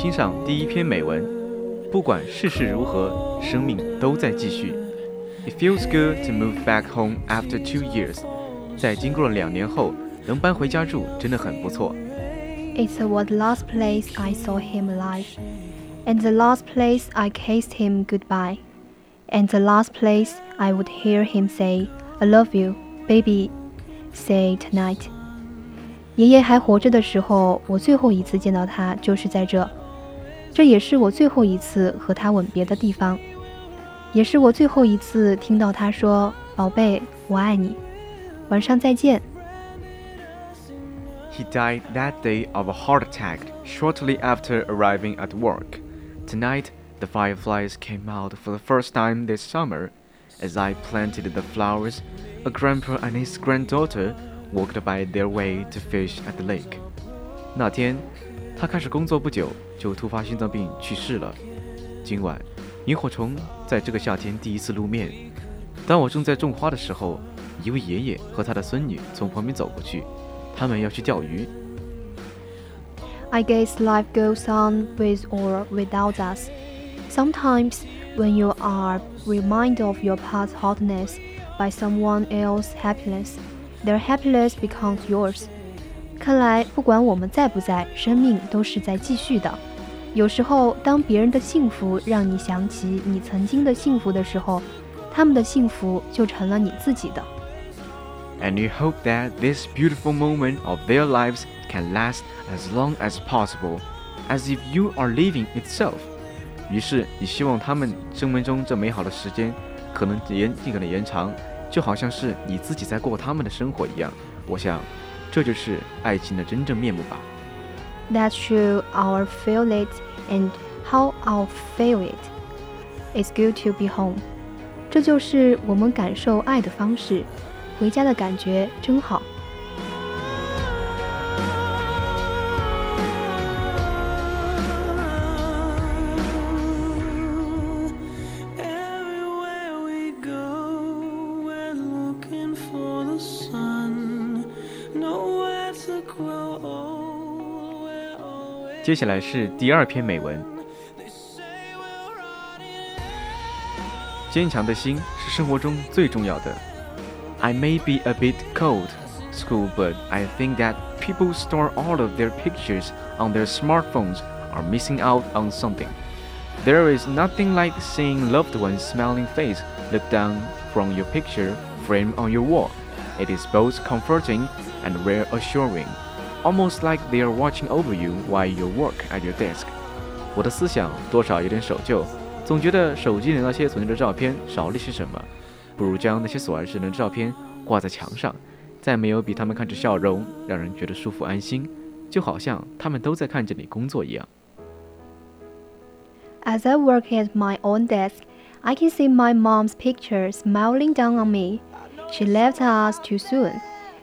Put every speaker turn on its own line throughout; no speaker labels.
欣赏第一篇美文。不管世事如何，生命都在继续。It feels good to move back home after two years。在经过了两年后，能搬回家住真的很不错。
It's the last place I saw him alive, and the last place I kissed him goodbye, and the last place I would hear him say, "I love you, baby." Say tonight. 爷爷还活着的时候，我最后一次见到他就是在这，这也是我最后一次和他吻别的地方，也是我最后一次听到他说：“宝贝，我爱你。”晚上再见。
He died that day of a heart attack shortly after arriving at work. Tonight, the fireflies came out for the first time this summer. As I planted the flowers, a grandpa and his granddaughter walked by their way to fish at the lake. 那天， 他开始工作不久就突发心脏病去世了。今晚，萤火虫在这个夏天第一次露面。当我正在种花的时候，一位爷爷和他的孙女从旁边走过去，他们要去钓鱼。
I guess life goes on with or without us. Sometimes, when you are reminded of your past hotness by someone else's happiness, their happiness becomes yours. 看来，不管我们在不在，生命都是在继续的。有时候，当别人的幸福让你想起你曾经的幸福的时候，他们的幸福就成了你自己的。
And you hope that this beautiful moment of their lives can last as long as possible, as if you are living itself. 于是，你希望他们生命中这美好的时间可能延尽可能延长。就好像是你自己在过他们的生活一样，我想，这就是爱情的真正面目吧。
That's true. Our feel it and how our feel it. It's good to be home. 这就是我们感受爱的方式。回家的感觉真好。
接下来是第二篇美文。坚强的心是生活中最重要的。I may be a bit cold, school, but I think that people store all of their pictures on their smartphones are missing out on something. There is nothing like seeing loved one's smiling face look down from your picture framed on your wall. It is both comforting and reassuring almost like they are watching over you while you work at your desk。我的思想多少有点守旧，总觉得手机里那些存着的照片少了些什么，不如将那些所爱之人的照片挂在墙上，再没有比他们看着笑容让人觉得舒服安心，就好像他们都在看着你工作一样。
As I work at my own desk, I can see my mom's picture smiling down on me. She left us too soon.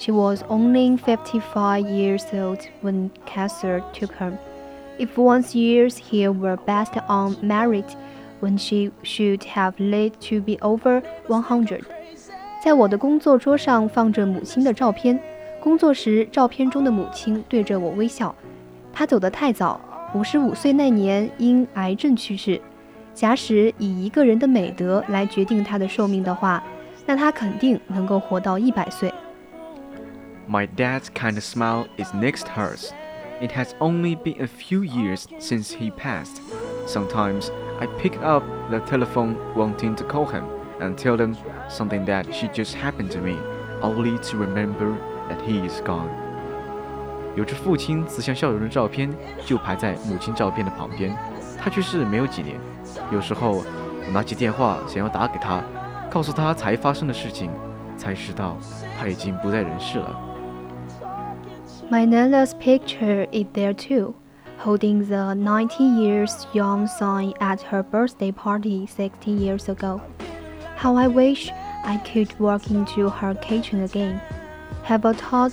She was only 55 years old when cancer took her. If one's years here were based on merit, when she should have lived to be over 100. 在我的工作桌上放着母亲的照片，工作时照片中的母亲对着我微笑。她走得太早，五十五岁那年因癌症去世。假使以一个人的美德来决定她的寿命的话，那她肯定能够活到一百岁。
My dad's kind of smile is next hers. It has only been a few years since he passed, Sometimes I pick up the telephone wanting to call him and tell him something that she just happened to me, only to remember that he is gone. 有着父亲慈祥笑容的照片就排在母亲照片的旁边。他去世没有几年，有时候我拿起电话想要打给他，告诉他才发生的事情，才知道他已经不在人世了。
My Nana's picture is there too, holding the 90 years young son at her birthday party 60 years ago. How I wish I could walk into her kitchen again, have a talk,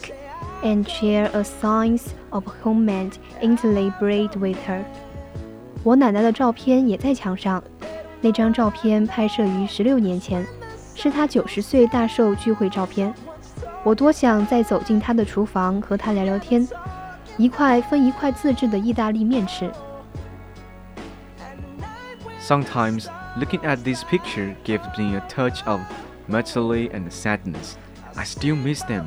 and share a science of homemade Italy bread with her. 我奶奶的照片也在墙上，那张照片拍摄于十六年前，是她九十岁大寿聚会照片。 我多想再走进她的厨房和她聊聊天，一块分一块自制的意大利面吃。
Sometimes looking at this picture gives me a touch of melancholy and sadness. I still miss them,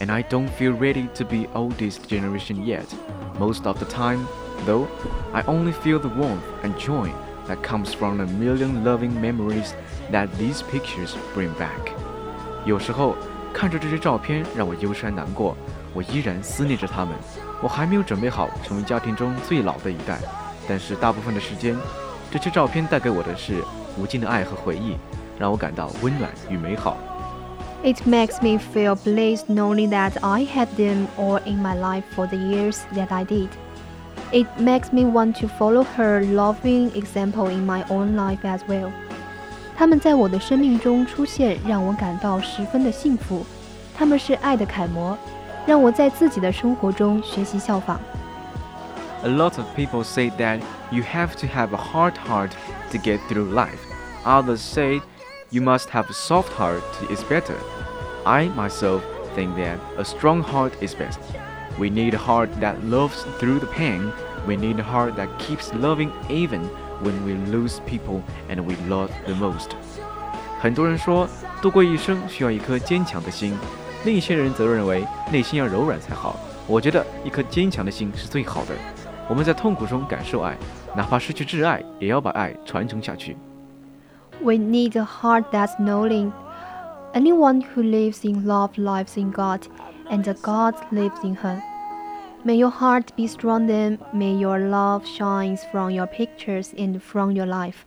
and I don't feel ready to be oldest generation yet. Most of the time, though, I only feel the warmth and joy that comes from the million loving memories that these pictures bring back. 有时候 看着这些照片让我忧伤难过，我依然思念着他们。我还没有准备好成为家庭中最老的一代，但是大部分的时间，这些照片带给我的是无尽的爱和回忆，让我感到温暖与美好。
It makes me feel blessed knowing that I had them all in my life for the years that I did. It makes me want to follow her loving example in my own life as well. 他们在我的生命中出现，让我感到十分的幸福。他们是爱的楷模，让我在自己的生活中学习效仿。
A lot of people say that you have to have a hard heart to get through life. Others say you must have a soft heart to is better. I myself think that a strong heart is best. We need a heart that loves through the pain. We need a heart that keeps loving even when we lose people and we love the most. 很多人说，度过一生需要一颗坚强的心，另一些人则认为内心要柔软才好。我觉得一颗坚强的心是最好的。我们在痛苦中感受爱，哪怕失去挚爱，也要把爱传承下去。
We need a heart that's knowing. Anyone who lives in love lives in God, and God lives in her. May your heart be strong then, may your love shines from your pictures and from your life.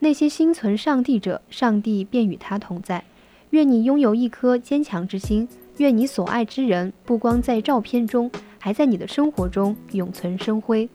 那些心存上帝者，上帝便与他同在。愿你拥有一颗坚强之心，愿你所爱之人不光在照片中，还在你的生活中永存生辉。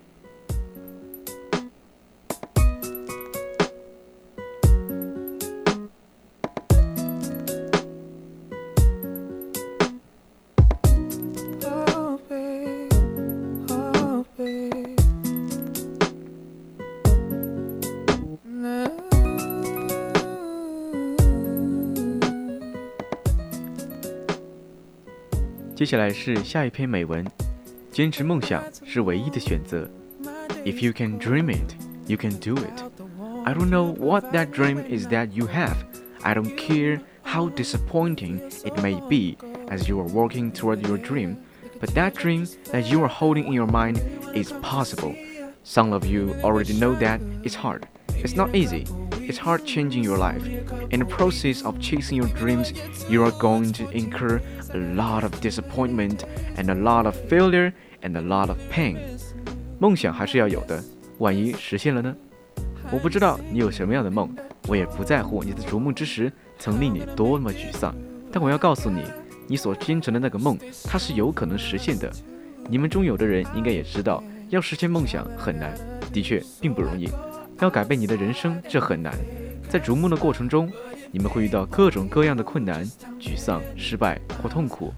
接下来是下一篇美文。坚持梦想是唯一的选择。If you can dream it, you can do it. I don't know what that dream is that you have. I don't care how disappointing it may be as you are working toward your dream, but that dream that you are holding in your mind is possible. Some of you already know that it's hard. It's not easy. It's hard changing your life. In the process of chasing your dreams, you are going to incur a lot of disappointment and a lot of failure and a lot of pain. 梦想还是要有的，万一实现了呢？我不知道你有什么样的梦，我也不在乎你在逐梦之时曾令你多么沮丧。但我要告诉你，你所坚持的那个梦，它是有可能实现的。你们中有的人应该也知道，要实现梦想很难，的确并不容易。要改变你的人生，这很难。在逐梦的过程中，你们会遇到各种各样的困难、沮丧、失败或痛苦。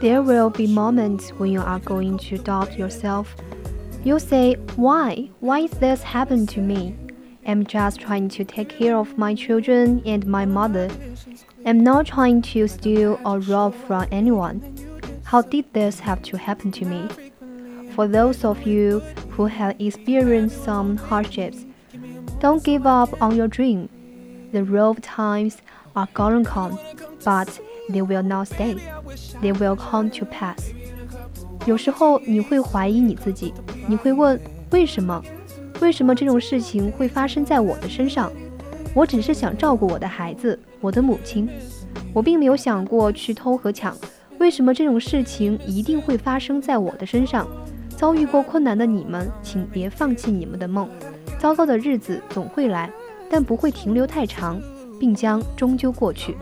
There will be moments when you are going to doubt yourself. You'll say, Why? Why is this happened to me? I'm just trying to take care of my children and my mother. I'm not trying to steal or rob from anyone. How did this have to happen to me? For those of you who have experienced some hardships, don't give up on your dream. The rough times are gonna come, but they will not stay. They will come to pass. 有时候你会怀疑你自己，你会问为什么？为什么这种事情会发生在我的身上？我只是想照顾我的孩子，我的母亲。我并没有想过去偷和抢。为什么这种事情一定会发生在我的身上？遭遇过困难的你们，请别放弃你们的梦。糟糕的日子总会来，但不会停留太长，并将终究过去。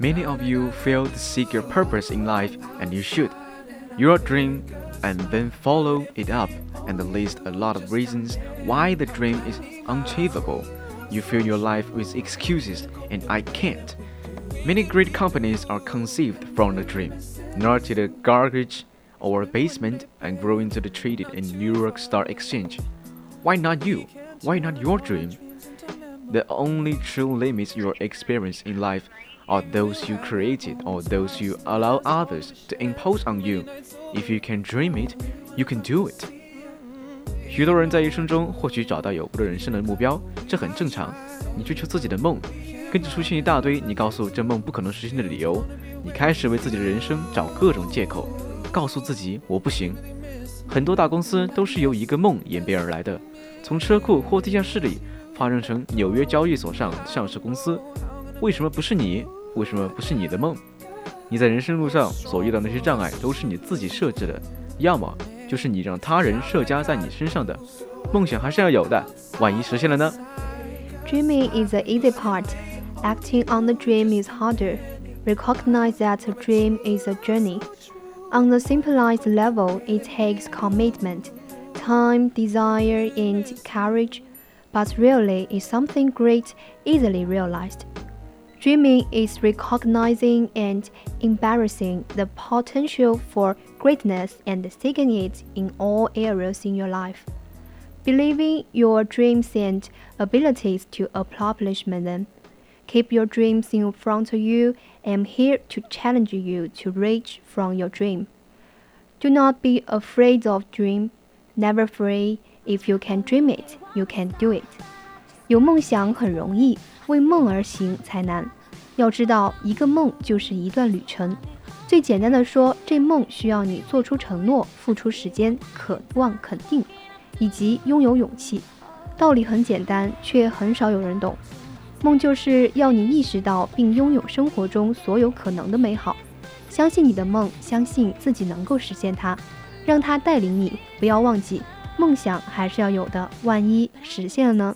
Many of you fail to seek your purpose in life, and you should. Your dream, and then follow it up, and list a lot of reasons why the dream is unachievable. You fill your life with excuses, and I can't. Many great companies are conceived from the dream, not to the garbage or basement and grow into the traded in New York Stock Exchange. Why not you? Why not your dream? The only true limits your experience in life are those you created or those you allow others to impose on you. If you can dream it, you can do it. 许多人在一生中或许找到有不的人生的目标，这很正常。你追求自己的梦，跟着出现一大堆你告诉这梦不可能实现的理由，你开始为自己的人生找各种借口，告诉自己我不行。 很多大公司都是由一个梦演变而来的，从车库或地下室里发展成纽约交易所上上市公司。为什么不是你？为什么不是你的梦？你在人生路上所遇到那些障碍都是你自己设置的，要么就是你让他人设加在你身上的。梦想还是要有的，万一实现了呢
？Dreaming is the easy part. Acting on the dream is harder. Recognize that a dream is a journey. On the simplified level, it takes commitment, time, desire, and courage, but really is something great easily realized. Dreaming is recognizing and embarrassing the potential for greatness and seeking it in all areas in your life. Believing your dreams and abilities to accomplish them Keep your dreams in front of you. I'm here to challenge you to reach from your dream. Do not be afraid of dream. Never afraid. If you can dream it, you can do it. 有梦想很容易，为梦而行才难。要知道，一个梦就是一段旅程。最简单的说，这梦需要你做出承诺、付出时间、渴望肯定，以及拥有勇气。道理很简单，却很少有人懂。梦就是要你意识到并拥有生活中所有可能的美好，相信你的梦，相信自己能够实现它，让它带领你。不要忘记，梦想还是要有的，万一实现了呢？